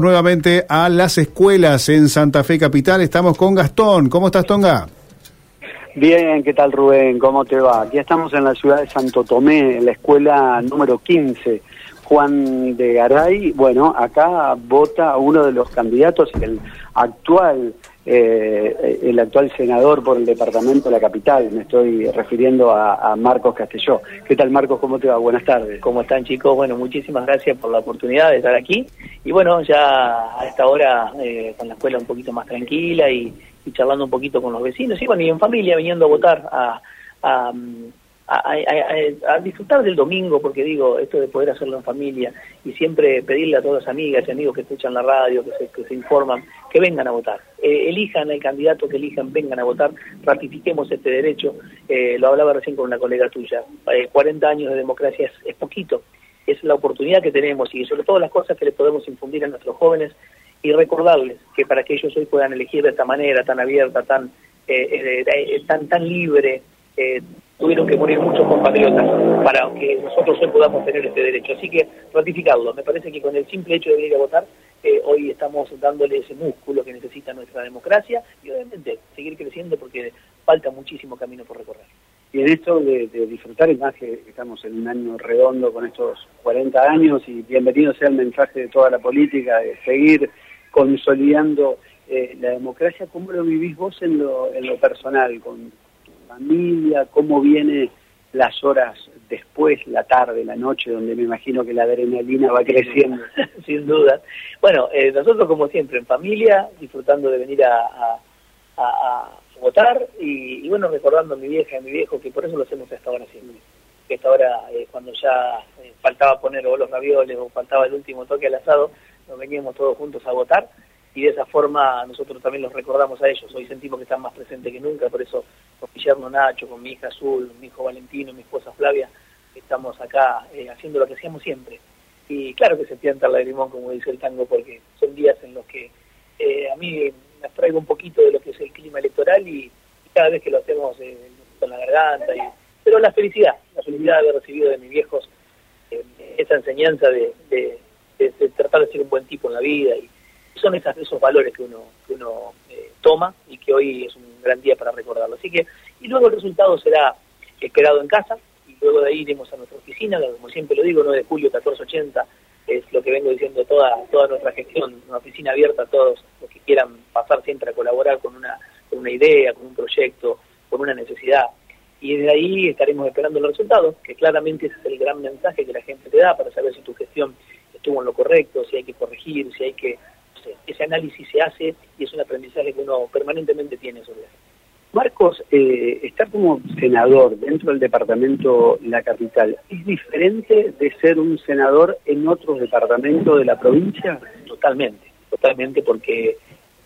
nuevamente a las escuelas en Santa Fe Capital. Estamos con Gastón. ¿Cómo estás, Tonga? Bien, ¿qué tal Rubén? ¿Cómo te va? Aquí estamos en la ciudad de Santo Tomé, en la escuela número 15, Juan de Garay. Bueno, acá vota uno de los candidatos, el actual eh, el actual senador por el departamento de la capital. Me estoy refiriendo a, Marcos Castelló. ¿Qué tal, Marcos? ¿Cómo te va? Buenas tardes. ¿Cómo están, chicos? Bueno, muchísimas gracias por la oportunidad de estar aquí. Y bueno, ya a esta hora eh, con la escuela un poquito más tranquila y, charlando un poquito con los vecinos. Y bueno, y en familia viniendo a votar a, a, disfrutar del domingo, porque digo, esto de poder hacerlo en familia y siempre pedirle a todas las amigas y amigos que escuchan la radio, que se, que se informan, que vengan a votar. Eh, elijan el candidato que elijan, vengan a votar, ratifiquemos este derecho. Eh, lo hablaba recién con una colega tuya. 40 eh, años de democracia es, poquito, es la oportunidad que tenemos y sobre todo las cosas que le podemos infundir a nuestros jóvenes y recordarles que para que ellos hoy puedan elegir de esta manera tan abierta, tan, tan, tan libre, tuvieron que morir muchos compatriotas para que nosotros hoy podamos tener este derecho. Así que ratificarlo. Me parece que con el simple hecho de venir a votar, eh, hoy estamos dándole ese músculo que necesita nuestra democracia y obviamente seguir creciendo porque falta muchísimo camino por recorrer. Y en esto de, disfrutar, y más que estamos en un año redondo con estos 40 años, y bienvenido sea el mensaje de toda la política, de seguir consolidando eh, la democracia, ¿cómo lo vivís vos en lo, en lo personal, con familia, cómo viene las horas después, la tarde, la noche, donde me imagino que la adrenalina va creciendo. Sin duda. Bueno, eh, nosotros como siempre, en familia, disfrutando de venir a, votar y, bueno, recordando a mi vieja y a mi viejo, que por eso lo hacemos hasta ahora siempre. Que esta hora, eh, cuando ya eh, faltaba poner o los ravioles o faltaba el último toque al asado, nos veníamos todos juntos a votar y de esa forma nosotros también los recordamos a ellos. Hoy sentimos que están más presentes que nunca, por eso con Guillermo Nacho, con mi hija Azul, mi hijo Valentino, mi esposa Flavia, estamos acá eh, haciendo lo que hacíamos siempre. Y claro que se pianta la de limón, como dice el tango, porque son días en los que eh, a mí me traigo un poquito de lo que es el clima electoral y, cada vez que lo hacemos eh, con la garganta. Y, pero la felicidad, la felicidad de haber recibido de mis viejos esa enseñanza de, de, de tratar de ser un buen tipo en la vida y son esas, esos valores que uno, que uno eh, toma y que hoy es un gran día para recordarlo. Así que, y luego el resultado será esperado en casa y luego de ahí iremos a nuestra oficina, como siempre lo digo, 9 de julio 1480 es lo que vengo diciendo toda, toda nuestra gestión, una oficina abierta a todos los que quieran pasar siempre a colaborar con una, con una idea, con un proyecto, con una necesidad. Y desde ahí estaremos esperando los resultados, que claramente ese es el gran mensaje que la gente te da para saber si tu gestión estuvo en lo correcto, si hay que corregir, si hay que ese análisis se hace y es un aprendizaje que uno permanentemente tiene sobre eso. Marcos, eh, estar como senador dentro del departamento La Capital, ¿es diferente de ser un senador en otros departamentos de la provincia? Totalmente, totalmente, porque,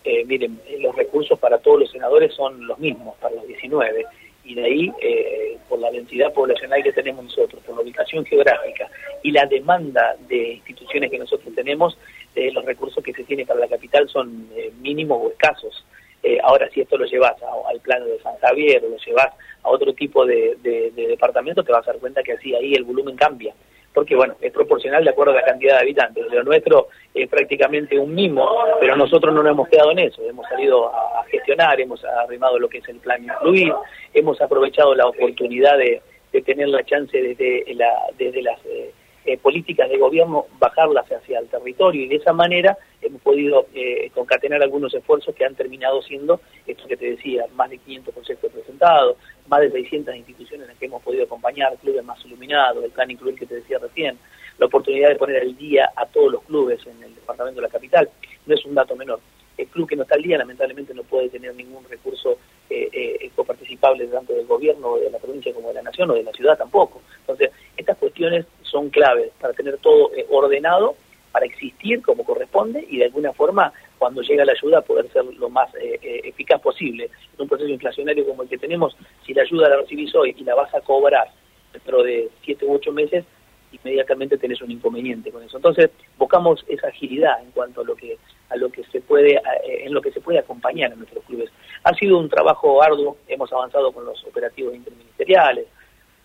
eh, miren, los recursos para todos los senadores son los mismos, para los 19, y de ahí, eh, por la densidad poblacional que tenemos nosotros, por la ubicación geográfica y la demanda de instituciones que nosotros tenemos, eh, los recursos que se tiene para la capital son eh, mínimos o escasos. Eh, ahora, si esto lo llevas al plano de San Javier o lo llevas a otro tipo de, departamento, te vas a dar cuenta que así ahí el volumen cambia. Porque, bueno, es proporcional de acuerdo a la cantidad de habitantes. Lo nuestro es prácticamente un mimo, pero nosotros no nos hemos quedado en eso. Hemos salido a, gestionar, hemos arrimado lo que es el plan incluir, hemos aprovechado la oportunidad de, tener la chance desde, la, desde las eh, políticas de gobierno, bajarlas hacia el territorio y de esa manera hemos podido eh, concatenar algunos esfuerzos que han terminado siendo, esto que te decía, más de 500 conceptos presentados, más de 600 instituciones en las que hemos podido acompañar, clubes más iluminados, el plan incluir que te decía recién, la oportunidad de poner al día a todos los clubes en el departamento de la capital, no es un dato menor. El club que no está al día lamentablemente no puede tener ningún recurso eh, eh, coparticipable tanto del gobierno de la provincia como de la nación o de la ciudad tampoco. Entonces, estas cuestiones son claves para tener todo eh, ordenado, para existir como corresponde y de alguna forma, cuando llega la ayuda, poder ser lo más eh, eh, eficaz posible. En un proceso inflacionario como el que tenemos, si la ayuda la recibís hoy y la vas a cobrar dentro de siete u ocho meses, inmediatamente tenés un inconveniente con eso. Entonces, buscamos esa agilidad en cuanto a lo que a lo que se puede en lo que se puede acompañar en nuestros clubes. Ha sido un trabajo arduo, hemos avanzado con los operativos interministeriales,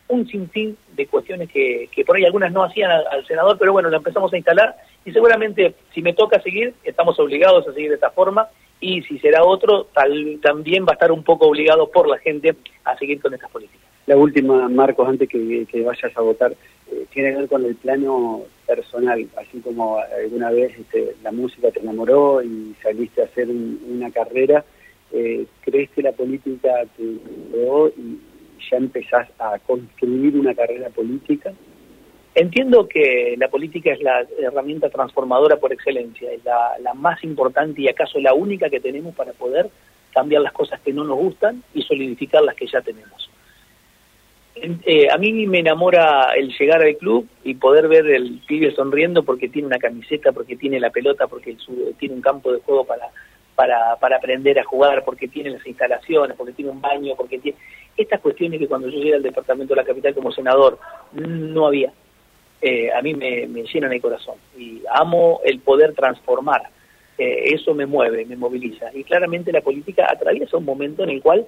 un sinfín de cuestiones que, por ahí algunas no hacían al, senador, pero bueno, la empezamos a instalar Y seguramente si me toca seguir, estamos obligados a seguir de esta forma y si será otro, tal, también va a estar un poco obligado por la gente a seguir con estas políticas. La última, Marcos, antes que, vayas a votar, eh, tiene que ver con el plano personal, así como alguna vez este, la música te enamoró y saliste a hacer una carrera, eh, ¿crees que la política te enamoró y ya empezás a construir una carrera política? Entiendo que la política es la herramienta transformadora por excelencia, es la, más importante y acaso la única que tenemos para poder cambiar las cosas que no nos gustan y solidificar las que ya tenemos. Eh, a mí me enamora el llegar al club y poder ver el pibe sonriendo porque tiene una camiseta, porque tiene la pelota, porque tiene un campo de juego para, para, para aprender a jugar, porque tiene las instalaciones, porque tiene un baño, porque tiene... Estas cuestiones que cuando yo llegué al departamento de la capital como senador no había eh, a mí me, llenan el corazón y amo el poder transformar. Eh, eso me mueve, me moviliza. Y claramente la política atraviesa un momento en el cual,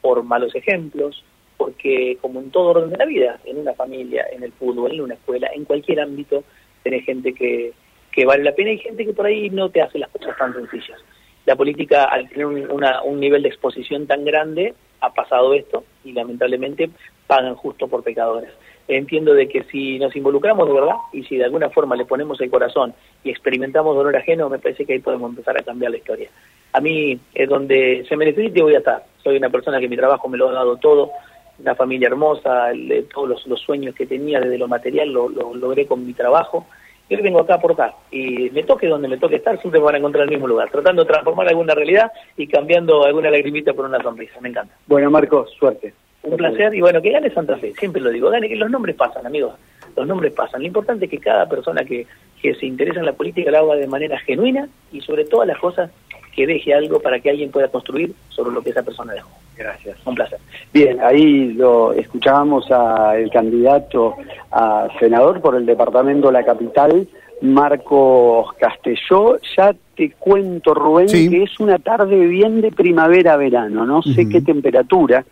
por malos ejemplos, porque como en todo orden de la vida, en una familia, en el fútbol, en una escuela, en cualquier ámbito, tenés gente que, que vale la pena y gente que por ahí no te hace las cosas tan sencillas. La política, al tener un nivel de exposición tan grande, ha pasado esto y lamentablemente pagan justo por pecadores entiendo de que si nos involucramos de verdad y si de alguna forma le ponemos el corazón y experimentamos dolor ajeno, me parece que ahí podemos empezar a cambiar la historia. A mí es donde se me necesite voy a estar. Soy una persona que mi trabajo me lo ha dado todo, una familia hermosa, todos los, sueños que tenía desde lo material lo, logré con mi trabajo. Y hoy vengo acá a aportar. Y me toque donde me toque estar, siempre me van a encontrar en el mismo lugar, tratando de transformar alguna realidad y cambiando alguna lagrimita por una sonrisa. Me encanta. Bueno, Marcos, suerte. Un placer y bueno, que gane Santa Fe, siempre lo digo, gane, que los nombres pasan, amigos, los nombres pasan. Lo importante es que cada persona que, que se interesa en la política lo haga de manera genuina y sobre todas las cosas que deje algo para que alguien pueda construir sobre lo que esa persona dejó. Gracias. Un placer. Bien, ahí lo escuchábamos al candidato a senador por el departamento de la capital, Marcos Castelló. Ya te cuento, Rubén, que es una tarde bien de primavera-verano, no sé qué temperatura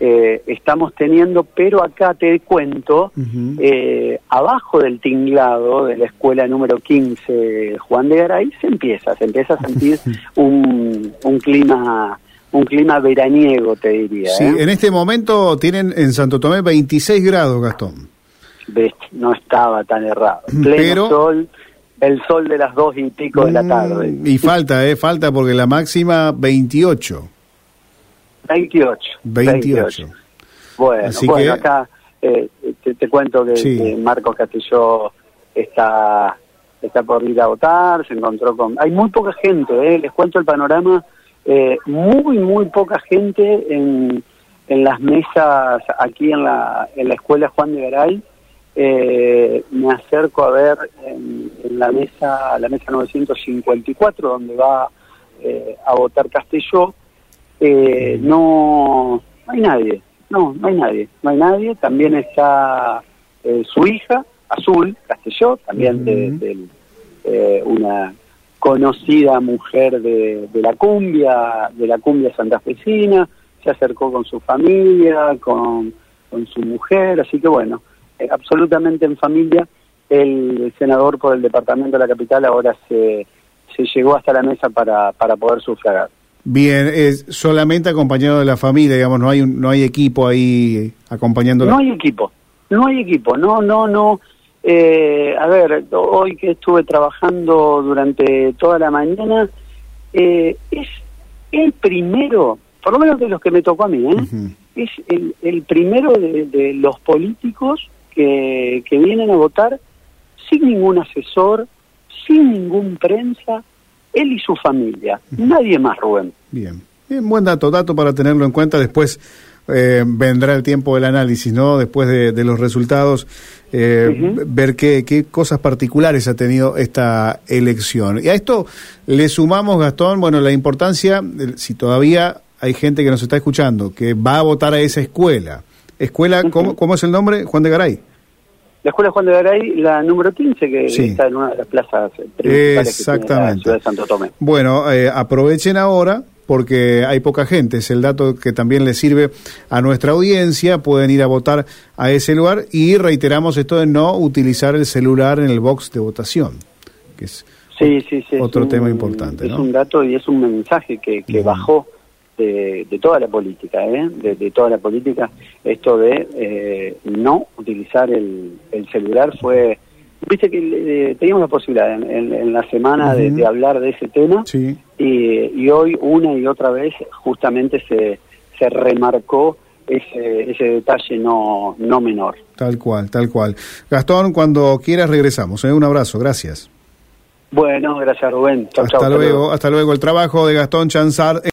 eh, estamos teniendo, pero acá te cuento, eh, abajo del tinglado de la escuela número 15 Juan de Garay se empieza, se empieza a sentir un, un clima un clima veraniego, te diría. Sí, ¿eh? en este momento tienen en Santo Tomé 26 grados, Gastón. no estaba tan errado. Pleno sol, el sol de las dos y pico de la mm, tarde. Y falta, ¿eh? Falta porque la máxima 28. 28. 28. Bueno, bueno acá eh, te, cuento que, Marcos Castillo está está por ir a votar, se encontró con... Hay muy poca gente, eh, les cuento el panorama, eh, muy, muy poca gente en, en las mesas aquí en la, en la escuela Juan de Garay. Eh, me acerco a ver en, la mesa la mesa 954 donde va a votar Castelló. Eh, no, no hay nadie, no, no hay nadie, no hay nadie. También está eh, su hija, Azul Castelló, también de, eh, una conocida mujer de, de, la cumbia, de la cumbia santafesina, se acercó con su familia, con, con su mujer, así que bueno, eh, absolutamente en familia. El senador por el departamento de la capital ahora se, se llegó hasta la mesa para, para poder sufragar. Bien, es solamente acompañado de la familia, digamos, no hay no hay equipo ahí acompañándolo. No hay equipo, no hay equipo, no, no, no. Eh, a ver, hoy que estuve trabajando durante toda la mañana, eh, es el primero, por lo menos de los que me tocó a mí, ¿eh? es el, el primero de, de, los políticos que, que vienen a votar sin ningún asesor, sin ningún prensa, él y su familia, nadie más, Rubén. Bien. Bien, buen dato, dato para tenerlo en cuenta. Después eh, vendrá el tiempo del análisis, ¿no? Después de, los resultados, eh, ver qué, qué, cosas particulares ha tenido esta elección. Y a esto le sumamos, Gastón, bueno, la importancia, si todavía hay gente que nos está escuchando, que va a votar a esa escuela. Escuela, ¿cómo, ¿cómo es el nombre? Juan de Garay. La Escuela Juan de Garay, la número 15, que está en una de las plazas principales Exactamente. la ciudad de Santo Tomé. Bueno, eh, aprovechen ahora porque hay poca gente. Es el dato que también le sirve a nuestra audiencia. Pueden ir a votar a ese lugar y reiteramos esto de no utilizar el celular en el box de votación. que es sí, sí, sí, otro tema importante. Es un dato y es un mensaje que, que bajó de, de, toda la política, ¿eh? de, toda la política, esto de eh, no utilizar el, el celular fue Viste que eh, teníamos la posibilidad en, la semana de, hablar de ese tema y, hoy una y otra vez justamente se, se remarcó ese, ese detalle no, no menor. Tal cual, tal cual. Gastón, cuando quieras regresamos. ¿eh? Un abrazo, gracias. Bueno, gracias Rubén. hasta, luego, hasta luego. El trabajo de Gastón Chanzar.